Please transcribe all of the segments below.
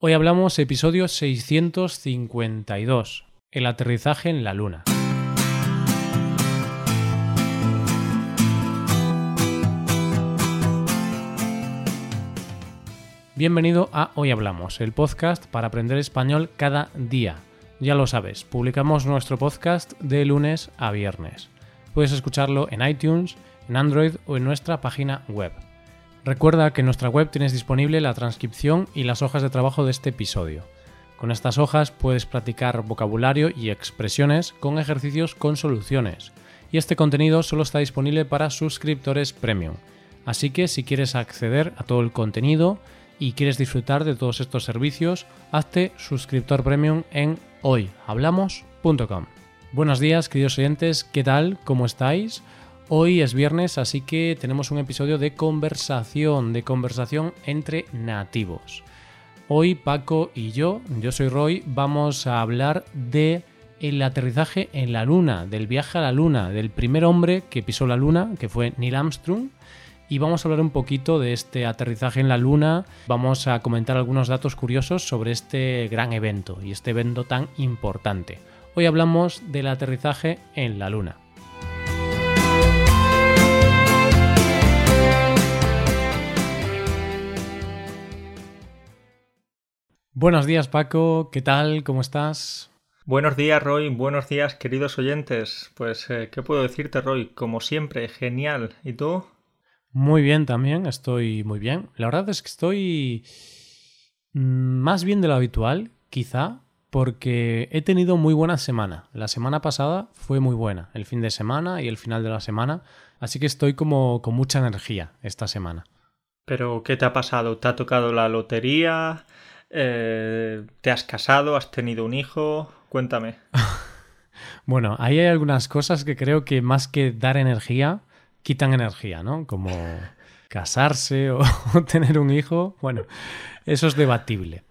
Hoy hablamos episodio 652, el aterrizaje en la Luna. Bienvenido a Hoy Hablamos, el podcast para aprender español cada día. Ya lo sabes, publicamos nuestro podcast de lunes a viernes. Puedes escucharlo en iTunes, en Android o en nuestra página web. Recuerda que en nuestra web tienes disponible la transcripción y las hojas de trabajo de este episodio. Con estas hojas puedes practicar vocabulario y expresiones con ejercicios con soluciones. Y este contenido solo está disponible para suscriptores premium. Así que si quieres acceder a todo el contenido y quieres disfrutar de todos estos servicios, hazte suscriptor premium en hoyhablamos.com. Buenos días, queridos oyentes, ¿qué tal? ¿Cómo estáis? Hoy es viernes, así que tenemos un episodio de conversación, de conversación entre nativos. Hoy Paco y yo, yo soy Roy, vamos a hablar de el aterrizaje en la Luna, del viaje a la Luna, del primer hombre que pisó la Luna, que fue Neil Armstrong. Y vamos a hablar un poquito de este aterrizaje en la Luna, vamos a comentar algunos datos curiosos sobre este gran evento y este evento tan importante. Hoy hablamos del aterrizaje en la Luna. Buenos días Paco, ¿qué tal? ¿Cómo estás? Buenos días Roy, buenos días queridos oyentes. Pues, eh, ¿qué puedo decirte Roy? Como siempre, genial. ¿Y tú? Muy bien también, estoy muy bien. La verdad es que estoy mm, más bien de lo habitual, quizá, porque he tenido muy buena semana. La semana pasada fue muy buena, el fin de semana y el final de la semana, así que estoy como con mucha energía esta semana. ¿Pero qué te ha pasado? ¿Te ha tocado la lotería? Eh, ¿Te has casado? ¿Has tenido un hijo? Cuéntame. bueno, ahí hay algunas cosas que creo que más que dar energía, quitan energía, ¿no? Como casarse o tener un hijo. Bueno, eso es debatible.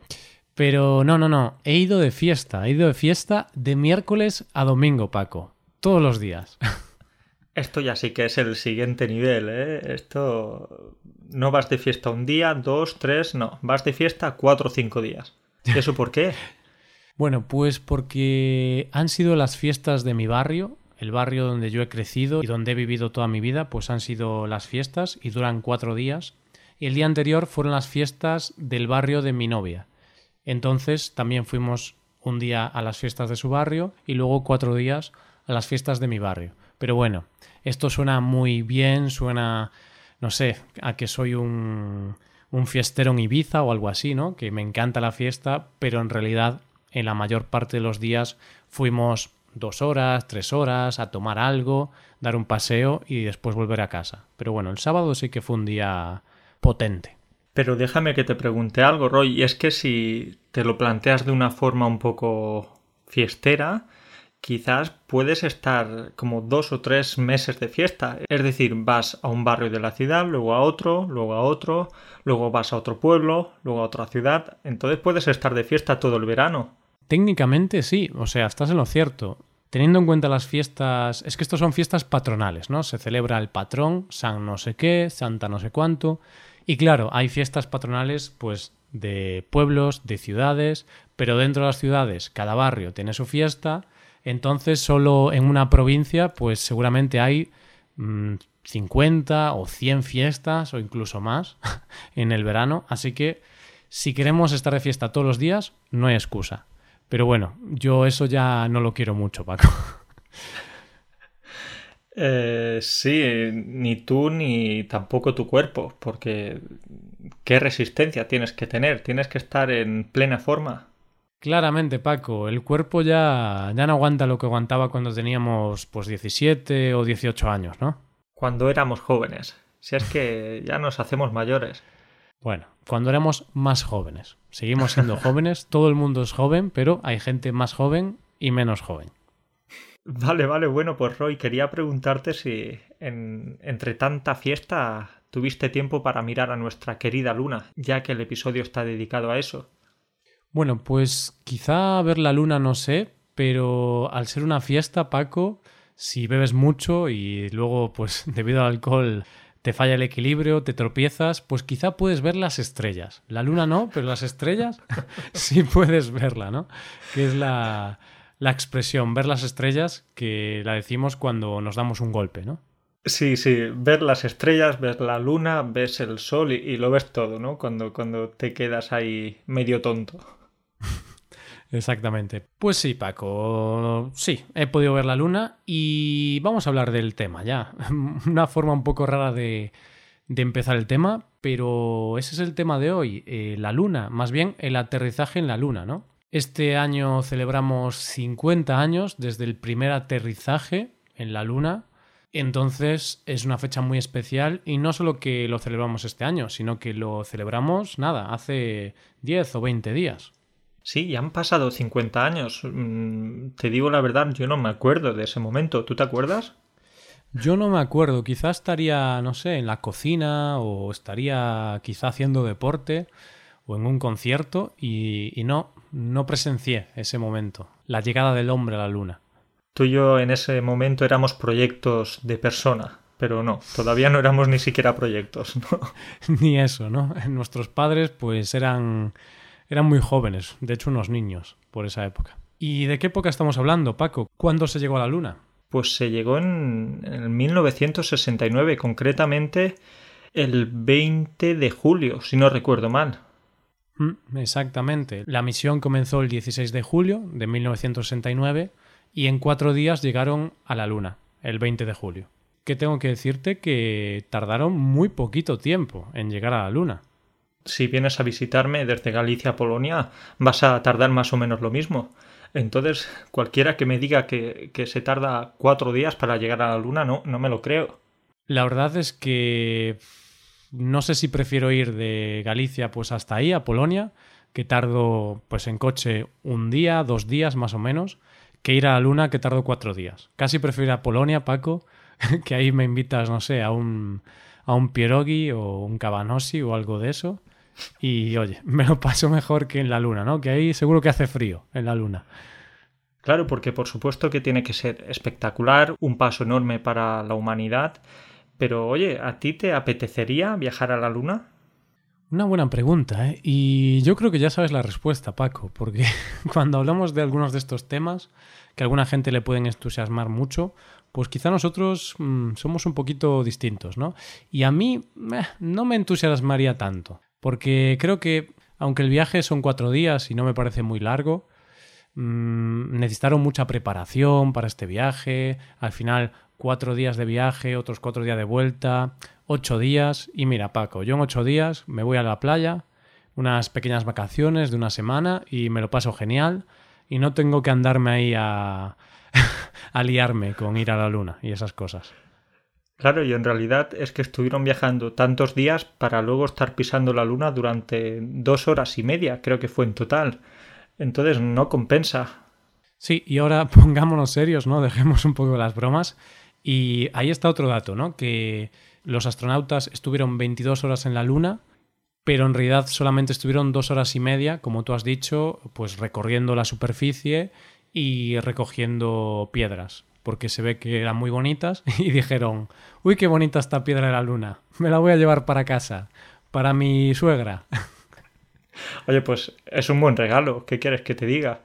Pero no, no, no. He ido de fiesta. He ido de fiesta de miércoles a domingo, Paco. Todos los días. Esto ya sí que es el siguiente nivel, ¿eh? Esto no vas de fiesta un día, dos, tres, no. Vas de fiesta cuatro o cinco días. ¿Y eso por qué? bueno, pues porque han sido las fiestas de mi barrio, el barrio donde yo he crecido y donde he vivido toda mi vida, pues han sido las fiestas y duran cuatro días. Y el día anterior fueron las fiestas del barrio de mi novia. Entonces también fuimos un día a las fiestas de su barrio y luego cuatro días a las fiestas de mi barrio. Pero bueno, esto suena muy bien, suena, no sé, a que soy un, un fiestero en Ibiza o algo así, ¿no? Que me encanta la fiesta, pero en realidad en la mayor parte de los días fuimos dos horas, tres horas a tomar algo, dar un paseo y después volver a casa. Pero bueno, el sábado sí que fue un día potente. Pero déjame que te pregunte algo, Roy, y es que si te lo planteas de una forma un poco fiestera, quizás puedes estar como dos o tres meses de fiesta. Es decir, vas a un barrio de la ciudad, luego a otro, luego a otro, luego vas a otro pueblo, luego a otra ciudad. Entonces puedes estar de fiesta todo el verano. Técnicamente sí, o sea, estás en lo cierto. Teniendo en cuenta las fiestas, es que estos son fiestas patronales, ¿no? Se celebra el patrón, San no sé qué, Santa no sé cuánto. Y claro, hay fiestas patronales, pues, de pueblos, de ciudades, pero dentro de las ciudades, cada barrio tiene su fiesta entonces, solo en una provincia, pues seguramente hay 50 mm, o 100 fiestas o incluso más en el verano. Así que si queremos estar de fiesta todos los días, no hay excusa. Pero bueno, yo eso ya no lo quiero mucho, Paco. Eh, sí, ni tú ni tampoco tu cuerpo, porque ¿qué resistencia tienes que tener? Tienes que estar en plena forma. Claramente, Paco, el cuerpo ya, ya no aguanta lo que aguantaba cuando teníamos pues 17 o 18 años, ¿no? Cuando éramos jóvenes. Si es que ya nos hacemos mayores. Bueno, cuando éramos más jóvenes. Seguimos siendo jóvenes, todo el mundo es joven, pero hay gente más joven y menos joven. Vale, vale, bueno, pues Roy, quería preguntarte si en, entre tanta fiesta tuviste tiempo para mirar a nuestra querida luna, ya que el episodio está dedicado a eso. Bueno, pues quizá ver la luna no sé, pero al ser una fiesta, Paco, si bebes mucho y luego, pues debido al alcohol, te falla el equilibrio, te tropiezas, pues quizá puedes ver las estrellas. La luna no, pero las estrellas sí puedes verla, ¿no? Que es la, la expresión, ver las estrellas, que la decimos cuando nos damos un golpe, ¿no? Sí, sí, ver las estrellas, ver la luna, ves el sol y, lo ves todo, ¿no? Cuando, cuando te quedas ahí medio tonto. Exactamente. Pues sí, Paco, sí, he podido ver la luna y vamos a hablar del tema ya. Una forma un poco rara de, empezar el tema, pero ese es el tema de hoy, eh, la luna, más bien el aterrizaje en la luna, ¿no? Este año celebramos 50 años desde el primer aterrizaje en la luna. Entonces es una fecha muy especial y no solo que lo celebramos este año, sino que lo celebramos, nada, hace 10 o 20 días. Sí, ya han pasado 50 años. Mm, te digo la verdad, yo no me acuerdo de ese momento. ¿Tú te acuerdas? Yo no me acuerdo. Quizás estaría, no sé, en la cocina o estaría quizá haciendo deporte o en un concierto y, y no, no presencié ese momento, la llegada del hombre a la luna. Tú y yo en ese momento éramos proyectos de persona, pero no, todavía no éramos ni siquiera proyectos, ¿no? ni eso, ¿no? Nuestros padres pues eran eran muy jóvenes, de hecho unos niños, por esa época. ¿Y de qué época estamos hablando, Paco? ¿Cuándo se llegó a la Luna? Pues se llegó en, en 1969, concretamente el 20 de julio, si no recuerdo mal. Mm, exactamente. La misión comenzó el 16 de julio de 1969 y en cuatro días llegaron a la Luna, el 20 de julio. Que tengo que decirte que tardaron muy poquito tiempo en llegar a la Luna si vienes a visitarme desde Galicia a Polonia, vas a tardar más o menos lo mismo. Entonces, cualquiera que me diga que, se tarda cuatro días para llegar a la Luna, no, no me lo creo. La verdad es que no sé si prefiero ir de Galicia pues hasta ahí, a Polonia, que tardo pues en coche un día, dos días más o menos, que ir a la Luna que tardo cuatro días. Casi prefiero ir a Polonia, Paco, que ahí me invitas, no sé, a un, a un pierogi o un cabanosi o algo de eso y oye, me lo paso mejor que en la luna, ¿no? Que ahí seguro que hace frío en la luna. Claro, porque por supuesto que tiene que ser espectacular, un paso enorme para la humanidad. Pero oye, ¿a ti te apetecería viajar a la luna? Una buena pregunta, ¿eh? Y yo creo que ya sabes la respuesta, Paco, porque cuando hablamos de algunos de estos temas, que a alguna gente le pueden entusiasmar mucho, pues quizá nosotros mm, somos un poquito distintos, ¿no? Y a mí eh, no me entusiasmaría tanto. Porque creo que, aunque el viaje son cuatro días y no me parece muy largo, mmm, necesitaron mucha preparación para este viaje. Al final, cuatro días de viaje, otros cuatro días de vuelta, ocho días. Y mira, Paco, yo en ocho días me voy a la playa, unas pequeñas vacaciones de una semana y me lo paso genial. Y no tengo que andarme ahí a, a liarme con ir a la luna y esas cosas. Claro, y en realidad es que estuvieron viajando tantos días para luego estar pisando la luna durante dos horas y media, creo que fue en total. Entonces no compensa. Sí, y ahora pongámonos serios, ¿no? Dejemos un poco las bromas. Y ahí está otro dato, ¿no? Que los astronautas estuvieron 22 horas en la luna, pero en realidad solamente estuvieron dos horas y media, como tú has dicho, pues recorriendo la superficie y recogiendo piedras porque se ve que eran muy bonitas y dijeron, uy, qué bonita esta piedra de la luna, me la voy a llevar para casa, para mi suegra. Oye, pues es un buen regalo, ¿qué quieres que te diga?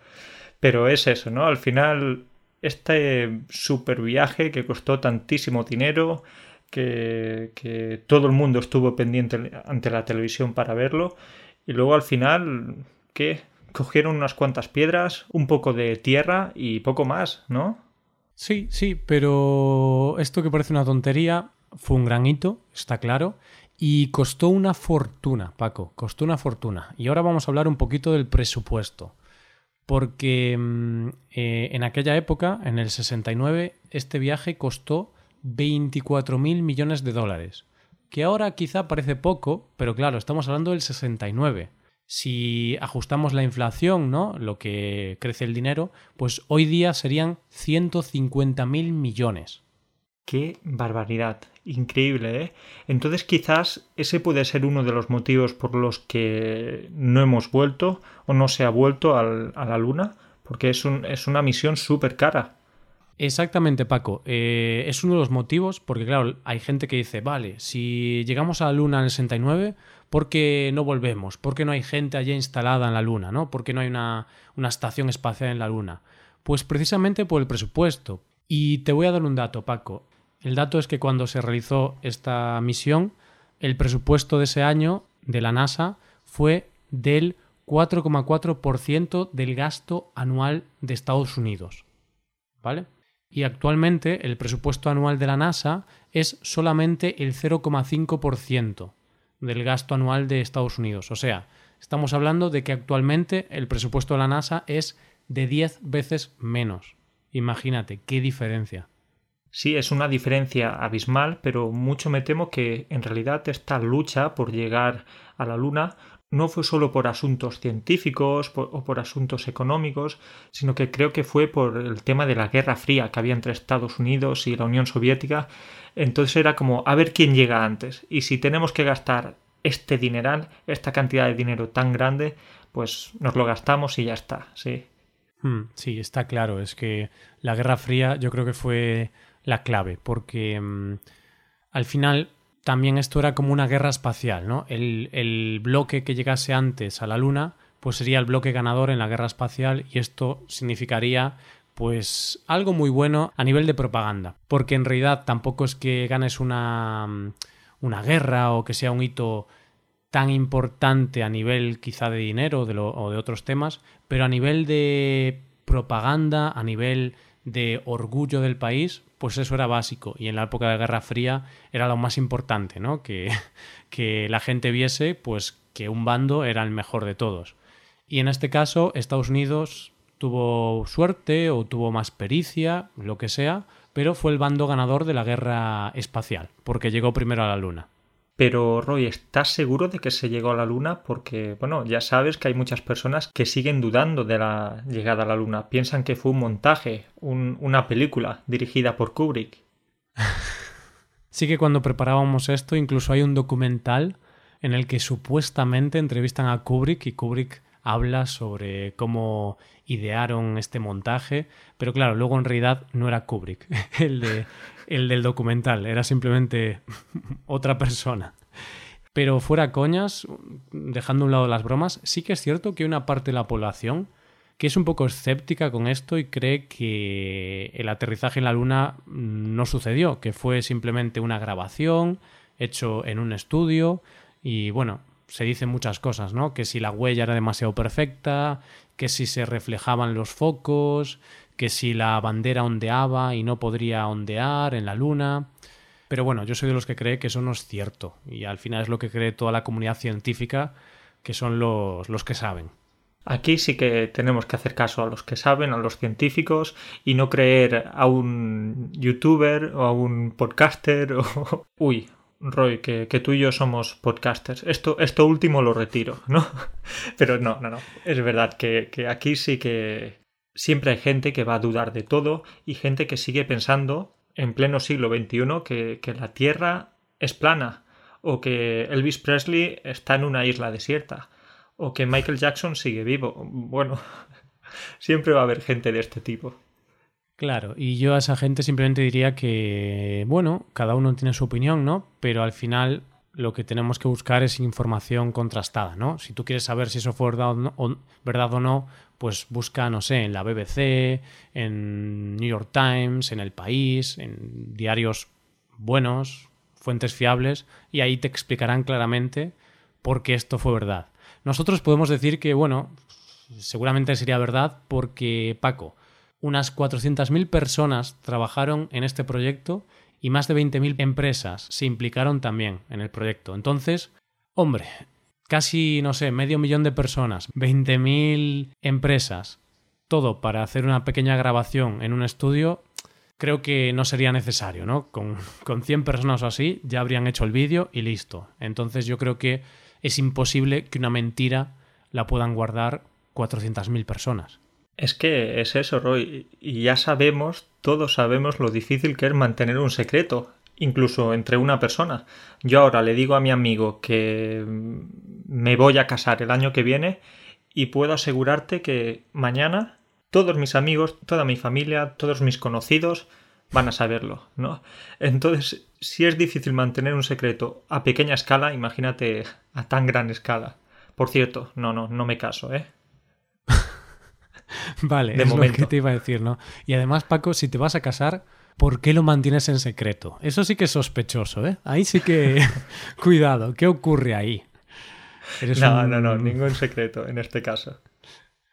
Pero es eso, ¿no? Al final, este super viaje que costó tantísimo dinero, que, que todo el mundo estuvo pendiente ante la televisión para verlo, y luego al final, ¿qué? Cogieron unas cuantas piedras, un poco de tierra y poco más, ¿no? Sí, sí, pero esto que parece una tontería fue un gran hito, está claro, y costó una fortuna, Paco, costó una fortuna. Y ahora vamos a hablar un poquito del presupuesto, porque mm, eh, en aquella época, en el 69, este viaje costó 24.000 millones de dólares, que ahora quizá parece poco, pero claro, estamos hablando del 69 si ajustamos la inflación, ¿no? Lo que crece el dinero, pues hoy día serían 150.000 millones. Qué barbaridad, increíble, ¿eh? Entonces quizás ese puede ser uno de los motivos por los que no hemos vuelto o no se ha vuelto a la Luna, porque es, un, es una misión súper cara. Exactamente, Paco. Eh, es uno de los motivos, porque claro, hay gente que dice, vale, si llegamos a la Luna en el 69, ¿por qué no volvemos? ¿Por qué no hay gente allí instalada en la Luna? ¿no? ¿Por qué no hay una, una estación espacial en la Luna? Pues precisamente por el presupuesto. Y te voy a dar un dato, Paco. El dato es que cuando se realizó esta misión, el presupuesto de ese año de la NASA fue del 4,4% del gasto anual de Estados Unidos. ¿Vale? Y actualmente el presupuesto anual de la NASA es solamente el 0,5% del gasto anual de Estados Unidos. O sea, estamos hablando de que actualmente el presupuesto de la NASA es de 10 veces menos. Imagínate, qué diferencia. Sí, es una diferencia abismal, pero mucho me temo que en realidad esta lucha por llegar a la Luna no fue solo por asuntos científicos o por asuntos económicos, sino que creo que fue por el tema de la Guerra Fría que había entre Estados Unidos y la Unión Soviética. Entonces era como a ver quién llega antes. Y si tenemos que gastar este dineral, esta cantidad de dinero tan grande, pues nos lo gastamos y ya está, sí. Hmm, sí, está claro. Es que la Guerra Fría yo creo que fue la clave, porque mm, al final también esto era como una guerra espacial, ¿no? El, bloque que llegase antes a la Luna, pues sería el bloque ganador en la guerra espacial y esto significaría pues algo muy bueno a nivel de propaganda, porque en realidad tampoco es que ganes una, mm, una guerra o que sea un hito tan importante a nivel quizá de dinero de lo, o de otros temas, pero a nivel de propaganda, a nivel de orgullo del país, pues eso era básico. Y en la época de Guerra Fría era lo más importante, ¿no? Que, que la gente viese, pues, que un bando era el mejor de todos. Y en este caso, Estados Unidos tuvo suerte o tuvo más pericia, lo que sea, pero fue el bando ganador de la guerra espacial, porque llegó primero a la Luna. Pero Roy, ¿estás seguro de que se llegó a la Luna? Porque, bueno, ya sabes que hay muchas personas que siguen dudando de la llegada a la Luna. Piensan que fue un montaje, una película dirigida por Kubrick. sí que cuando preparábamos esto, incluso hay un documental en el que supuestamente entrevistan a Kubrick y Kubrick habla sobre cómo idearon este montaje, pero claro, luego en realidad no era Kubrick el, de, el del documental, era simplemente otra persona. Pero fuera coñas, dejando un lado las bromas, sí que es cierto que hay una parte de la población que es un poco escéptica con esto y cree que el aterrizaje en la Luna no sucedió, que fue simplemente una grabación hecho en un estudio y bueno, se dicen muchas cosas, ¿no? Que si la huella era demasiado perfecta, que si se reflejaban los focos, que si la bandera ondeaba y no podría ondear en la luna. Pero bueno, yo soy de los que cree que eso no es cierto y al final es lo que cree toda la comunidad científica, que son los, los que saben. Aquí sí que tenemos que hacer caso a los que saben, a los científicos, y no creer a un youtuber o a un podcaster o... Uy, Roy, que, tú y yo somos podcasters. Esto, esto último lo retiro, ¿no? Pero no, no, no. Es verdad que, aquí sí que siempre hay gente que va a dudar de todo y gente que sigue pensando en pleno siglo XXI que, que la Tierra es plana o que Elvis Presley está en una isla desierta o que Michael Jackson sigue vivo. Bueno, siempre va a haber gente de este tipo. Claro, y yo a esa gente simplemente diría que, bueno, cada uno tiene su opinión, ¿no? Pero al final lo que tenemos que buscar es información contrastada, ¿no? Si tú quieres saber si eso fue verdad o no, verdad o no pues busca, no sé, en la BBC, en New York Times, en El País, en diarios buenos, fuentes fiables, y ahí te explicarán claramente por qué esto fue verdad. Nosotros podemos decir que, bueno, seguramente sería verdad porque, Paco, unas 400.000 personas trabajaron en este proyecto y más de 20.000 empresas se implicaron también en el proyecto. Entonces, hombre, casi, no sé, medio millón de personas, 20.000 empresas, todo para hacer una pequeña grabación en un estudio, creo que no sería necesario, ¿no? Con, con 100 personas o así ya habrían hecho el vídeo y listo. Entonces yo creo que es imposible que una mentira la puedan guardar 400.000 personas. Es que es eso, Roy. Y ya sabemos, todos sabemos lo difícil que es mantener un secreto, incluso entre una persona. Yo ahora le digo a mi amigo que me voy a casar el año que viene y puedo asegurarte que mañana todos mis amigos, toda mi familia, todos mis conocidos van a saberlo, ¿no? Entonces, si es difícil mantener un secreto a pequeña escala, imagínate a tan gran escala. Por cierto, no, no, no me caso, ¿eh? vale, de es momento. lo que te iba a decir, ¿no? Y además, Paco, si te vas a casar, ¿por qué lo mantienes en secreto? Eso sí que es sospechoso, ¿eh? Ahí sí que... Cuidado, ¿qué ocurre ahí? no, no, no, ningún secreto en este caso.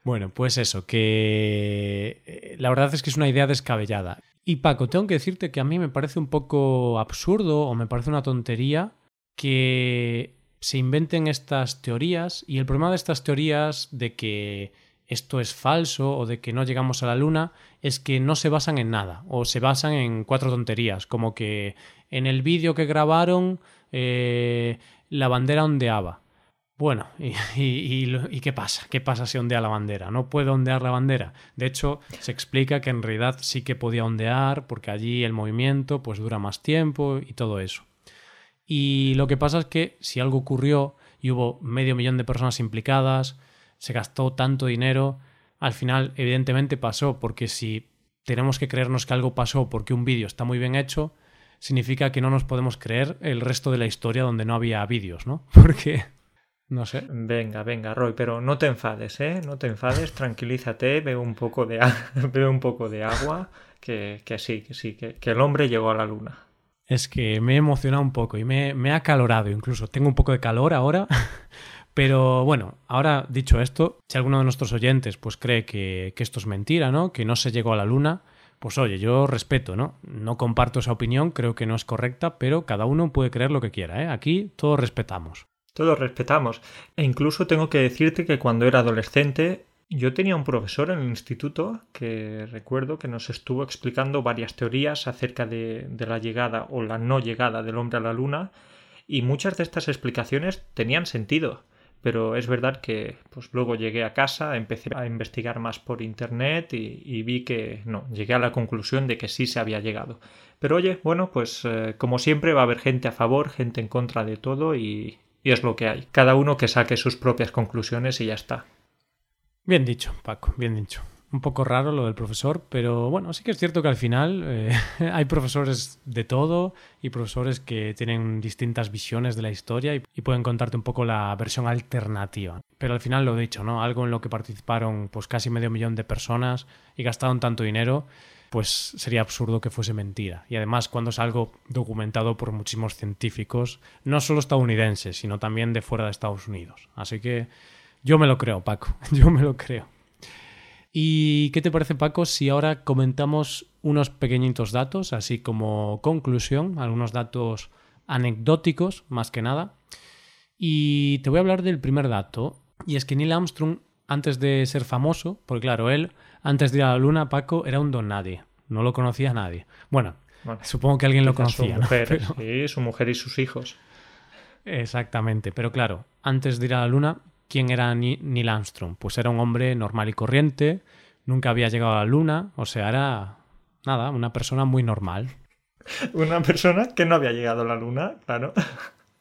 Bueno, pues eso, que eh, la verdad es que es una idea descabellada. Y Paco, tengo que decirte que a mí me parece un poco absurdo o me parece una tontería que se inventen estas teorías y el problema de estas teorías de que esto es falso o de que no llegamos a la luna es que no se basan en nada o se basan en cuatro tonterías como que en el vídeo que grabaron eh, la bandera ondeaba bueno, y, qué pasa? ¿Qué pasa si ondea la bandera? No puede ondear la bandera. De hecho, se explica que en realidad sí que podía ondear porque allí el movimiento pues dura más tiempo y todo eso. Y lo que pasa es que si algo ocurrió y hubo medio millón de personas implicadas, se gastó tanto dinero, al final evidentemente pasó porque si tenemos que creernos que algo pasó porque un vídeo está muy bien hecho, significa que no nos podemos creer el resto de la historia donde no había vídeos, ¿no? Porque no sé. Venga, venga, Roy, pero no te enfades, ¿eh? No te enfades, tranquilízate, bebe un poco de, un poco de agua, que, que sí, que sí, que, el hombre llegó a la luna. Es que me he emocionado un poco y me, me ha acalorado incluso. Tengo un poco de calor ahora. Pero bueno, ahora dicho esto, si alguno de nuestros oyentes pues cree que, que, esto es mentira, ¿no? Que no se llegó a la luna, pues oye, yo respeto, ¿no? No comparto esa opinión, creo que no es correcta, pero cada uno puede creer lo que quiera, ¿eh? Aquí todos respetamos. Todos respetamos. E incluso tengo que decirte que cuando era adolescente yo tenía un profesor en el instituto que recuerdo que nos estuvo explicando varias teorías acerca de, de, la llegada o la no llegada del hombre a la luna y muchas de estas explicaciones tenían sentido. Pero es verdad que pues luego llegué a casa, empecé a investigar más por internet y, vi que no, llegué a la conclusión de que sí se había llegado. Pero oye, bueno, pues eh, como siempre va a haber gente a favor, gente en contra de todo y, y es lo que hay. Cada uno que saque sus propias conclusiones y ya está. Bien dicho, Paco, bien dicho. Un poco raro lo del profesor, pero bueno, sí que es cierto que al final eh, hay profesores de todo y profesores que tienen distintas visiones de la historia y, y, pueden contarte un poco la versión alternativa. Pero al final lo he dicho, ¿no? Algo en lo que participaron pues casi medio millón de personas y gastaron tanto dinero pues sería absurdo que fuese mentira. Y además, cuando es algo documentado por muchísimos científicos, no solo estadounidenses, sino también de fuera de Estados Unidos. Así que yo me lo creo, Paco, yo me lo creo. ¿Y qué te parece, Paco, si ahora comentamos unos pequeñitos datos, así como conclusión, algunos datos anecdóticos, más que nada? Y te voy a hablar del primer dato, y es que Neil Armstrong, antes de ser famoso, porque claro, él antes de ir a la luna, Paco era un don nadie. No lo conocía nadie. Bueno, supongo que alguien lo conocía. Su mujer, Sí, su mujer y sus hijos. Exactamente. Pero claro, antes de ir a la luna, ¿quién era Neil Armstrong? Pues era un hombre normal y corriente, nunca había llegado a la luna, o sea, era nada, una persona muy normal. Una persona que no había llegado a la luna, claro.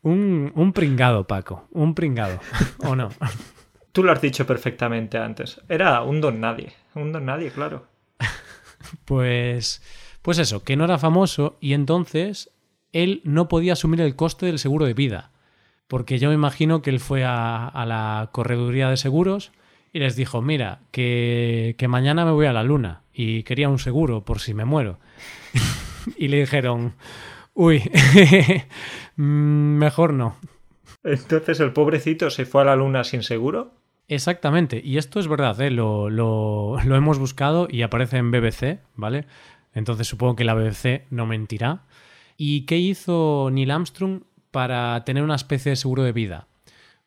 Un, un pringado, Paco, un pringado, ¿o no? Tú lo has dicho perfectamente antes. Era un don nadie. Un don nadie, claro. pues. Pues eso, que no era famoso y entonces él no podía asumir el coste del seguro de vida. Porque yo me imagino que él fue a, la correduría de seguros y les dijo, mira, que, que mañana me voy a la luna y quería un seguro por si me muero. y le dijeron, uy, mm, mejor no. Entonces el pobrecito se fue a la luna sin seguro. Exactamente, y esto es verdad, ¿eh? lo, lo, lo, hemos buscado y aparece en BBC, ¿vale? Entonces supongo que la BBC no mentirá. ¿Y qué hizo Neil Armstrong para tener una especie de seguro de vida?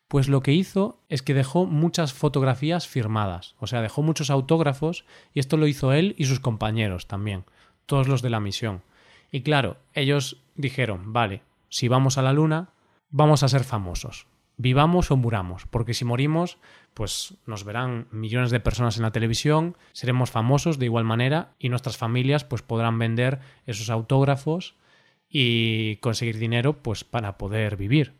Pues lo que hizo es que dejó muchas fotografías firmadas, o sea, dejó muchos autógrafos y esto lo hizo él y sus compañeros también, todos los de la misión. Y claro, ellos dijeron, vale, si vamos a la Luna, vamos a ser famosos vivamos o muramos, porque si morimos, pues nos verán millones de personas en la televisión, seremos famosos de igual manera y nuestras familias pues podrán vender esos autógrafos y conseguir dinero pues para poder vivir.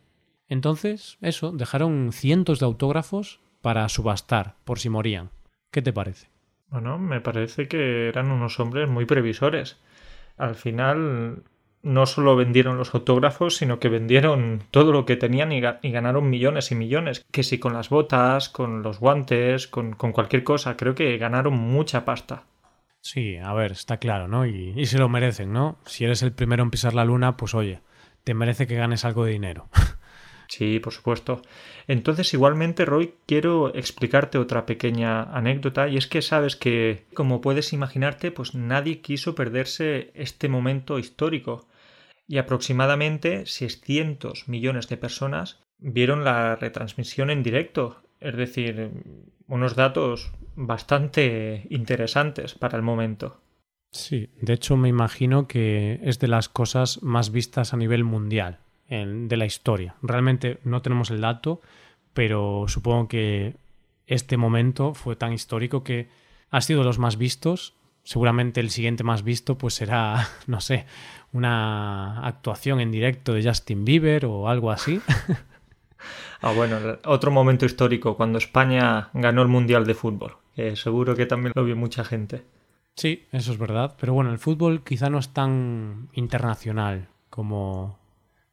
Entonces, eso, dejaron cientos de autógrafos para subastar por si morían. ¿Qué te parece? Bueno, me parece que eran unos hombres muy previsores. Al final no solo vendieron los autógrafos, sino que vendieron todo lo que tenían y, ganaron millones y millones. Que si con las botas, con los guantes, con, cualquier cosa, creo que ganaron mucha pasta. Sí, a ver, está claro, ¿no? Y, se lo merecen, ¿no? Si eres el primero en pisar la luna, pues oye, te merece que ganes algo de dinero. Sí, por supuesto. Entonces, igualmente, Roy, quiero explicarte otra pequeña anécdota, y es que sabes que, como puedes imaginarte, pues nadie quiso perderse este momento histórico. Y aproximadamente 600 millones de personas vieron la retransmisión en directo. Es decir, unos datos bastante interesantes para el momento. Sí, de hecho me imagino que es de las cosas más vistas a nivel mundial de la historia. Realmente no tenemos el dato, pero supongo que este momento fue tan histórico que ha sido de los más vistos. Seguramente el siguiente más visto pues será, no sé, una actuación en directo de Justin Bieber o algo así. Ah, bueno, otro momento histórico, cuando España ganó el Mundial de Fútbol. seguro que también lo vio mucha gente. Sí, eso es verdad. Pero bueno, el fútbol quizá no es tan internacional como,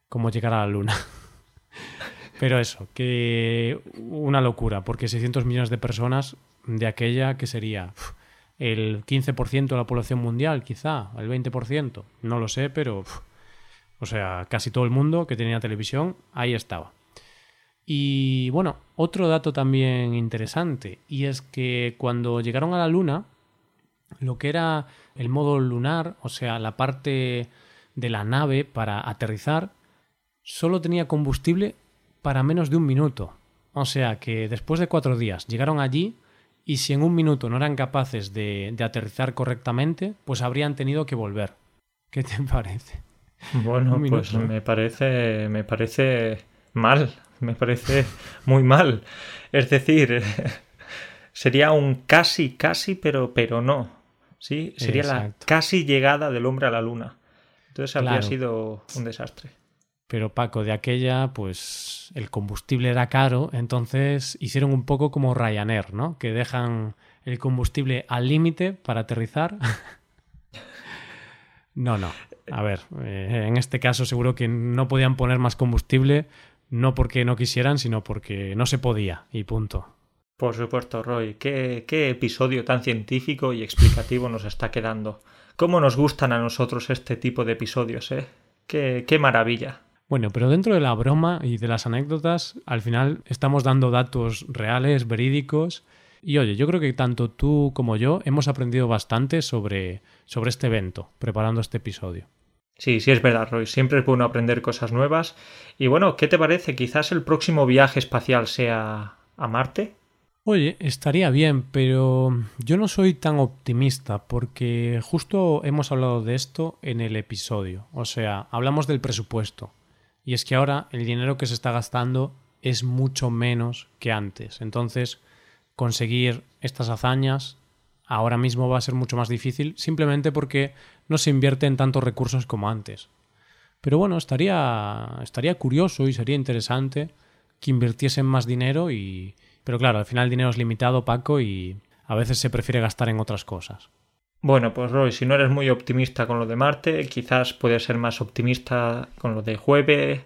como llegar a la luna. Pero eso, que una locura, porque 600 millones de personas de aquella que sería el 15% de la población mundial, quizá, el 20%, no lo sé, pero o sea, casi todo el mundo que tenía televisión, ahí estaba. Y bueno, otro dato también interesante, y es que cuando llegaron a la Luna, lo que era el modo lunar, o sea, la parte de la nave para aterrizar, solo tenía combustible para menos de un minuto. O sea que después de cuatro días llegaron allí y si en un minuto no eran capaces de, aterrizar correctamente, pues habrían tenido que volver. ¿Qué te parece? Bueno, pues me parece, me parece mal, me parece muy mal. Es decir, sería un casi, casi, pero, pero no. ¿Sí? Sería la casi llegada del hombre a la luna. Entonces habría sido un desastre. Pero Paco, de aquella, pues el combustible era caro, entonces hicieron un poco como Ryanair, ¿no? Que dejan el combustible al límite para aterrizar. no, no. A ver, eh, en este caso seguro que no podían poner más combustible, no porque no quisieran, sino porque no se podía, y punto. Por supuesto, Roy. Qué, qué episodio tan científico y explicativo nos está quedando. ¿Cómo nos gustan a nosotros este tipo de episodios, eh? Qué, qué maravilla. Bueno, pero dentro de la broma y de las anécdotas, al final estamos dando datos reales, verídicos. Y oye, yo creo que tanto tú como yo hemos aprendido bastante sobre, sobre este evento, preparando este episodio. Sí, sí es verdad, Roy. Siempre es bueno aprender cosas nuevas. Y bueno, ¿qué te parece? Quizás el próximo viaje espacial sea a Marte. Oye, estaría bien, pero yo no soy tan optimista porque justo hemos hablado de esto en el episodio. O sea, hablamos del presupuesto. Y es que ahora el dinero que se está gastando es mucho menos que antes. Entonces, conseguir estas hazañas ahora mismo va a ser mucho más difícil simplemente porque no se invierte en tantos recursos como antes. Pero bueno, estaría, estaría curioso y sería interesante que invirtiesen más dinero y... Pero claro, al final el dinero es limitado, Paco, y a veces se prefiere gastar en otras cosas. Bueno, pues Roy, si no eres muy optimista con lo de Marte, quizás puedes ser más optimista con lo de jueves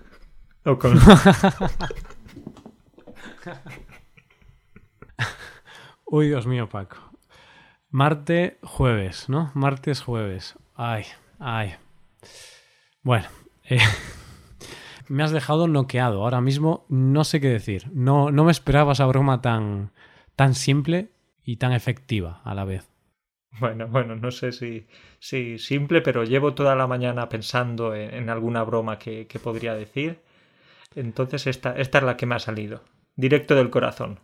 o con... Uy, Dios mío, Paco. Marte, jueves, ¿no? Martes, jueves. Ay, ay. Bueno, eh, me has dejado noqueado. Ahora mismo no sé qué decir. No, no me esperaba esa broma tan, tan simple y tan efectiva a la vez. Bueno, bueno, no sé si, si simple, pero llevo toda la mañana pensando en, alguna broma que, podría decir. Entonces esta, esta es la que me ha salido. Directo del corazón.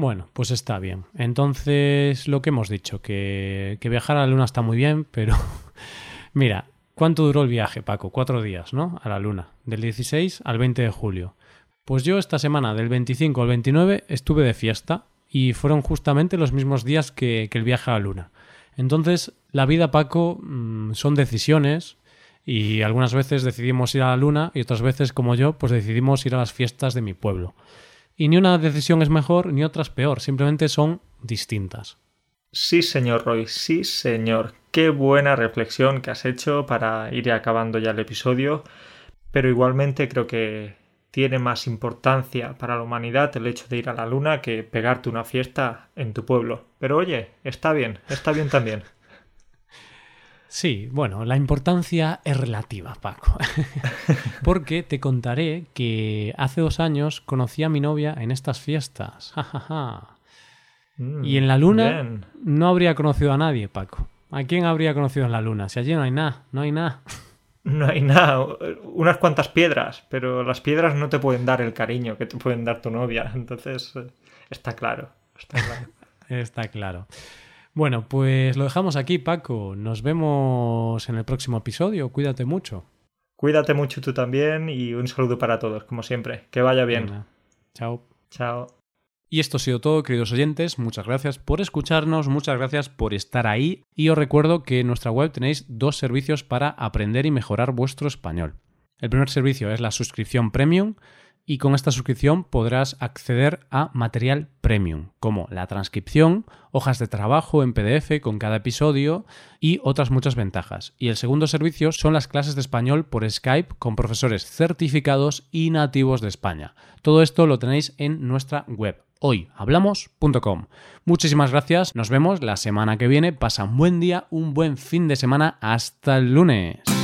Bueno, pues está bien. Entonces, lo que hemos dicho, que, que viajar a la Luna está muy bien, pero mira, ¿cuánto duró el viaje, Paco? Cuatro días, ¿no? A la Luna, del 16 al 20 de julio. Pues yo esta semana, del 25 al 29, estuve de fiesta y fueron justamente los mismos días que, que el viaje a la Luna. Entonces, la vida, Paco, mm, son decisiones y algunas veces decidimos ir a la luna y otras veces, como yo, pues decidimos ir a las fiestas de mi pueblo. Y ni una decisión es mejor ni otra es peor, simplemente son distintas. Sí, señor Roy, sí, señor. Qué buena reflexión que has hecho para ir acabando ya el episodio, pero igualmente creo que tiene más importancia para la humanidad el hecho de ir a la luna que pegarte una fiesta en tu pueblo. Pero oye, está bien, está bien también. Sí, bueno, la importancia es relativa, Paco. Porque te contaré que hace dos años conocí a mi novia en estas fiestas. Mm, y en la luna no habría conocido a nadie, Paco. ¿A quién habría conocido en la luna? Si allí no hay nada, no hay nada. No hay nada, unas cuantas piedras, pero las piedras no te pueden dar el cariño que te pueden dar tu novia. Entonces, eh, está claro, está claro. está claro. Bueno, pues lo dejamos aquí, Paco. Nos vemos en el próximo episodio. Cuídate mucho. Cuídate mucho tú también y un saludo para todos, como siempre. Que vaya bien. Chao. Chao. Y esto ha sido todo, queridos oyentes. Muchas gracias por escucharnos, muchas gracias por estar ahí. Y os recuerdo que en nuestra web tenéis dos servicios para aprender y mejorar vuestro español. El primer servicio es la suscripción premium y con esta suscripción podrás acceder a material premium, como la transcripción, hojas de trabajo en PDF con cada episodio y otras muchas ventajas. Y el segundo servicio son las clases de español por Skype con profesores certificados y nativos de España. Todo esto lo tenéis en nuestra web hoyhablamos.com. Muchísimas gracias, nos vemos la semana que viene, pasa un buen día, un buen fin de semana, hasta el lunes.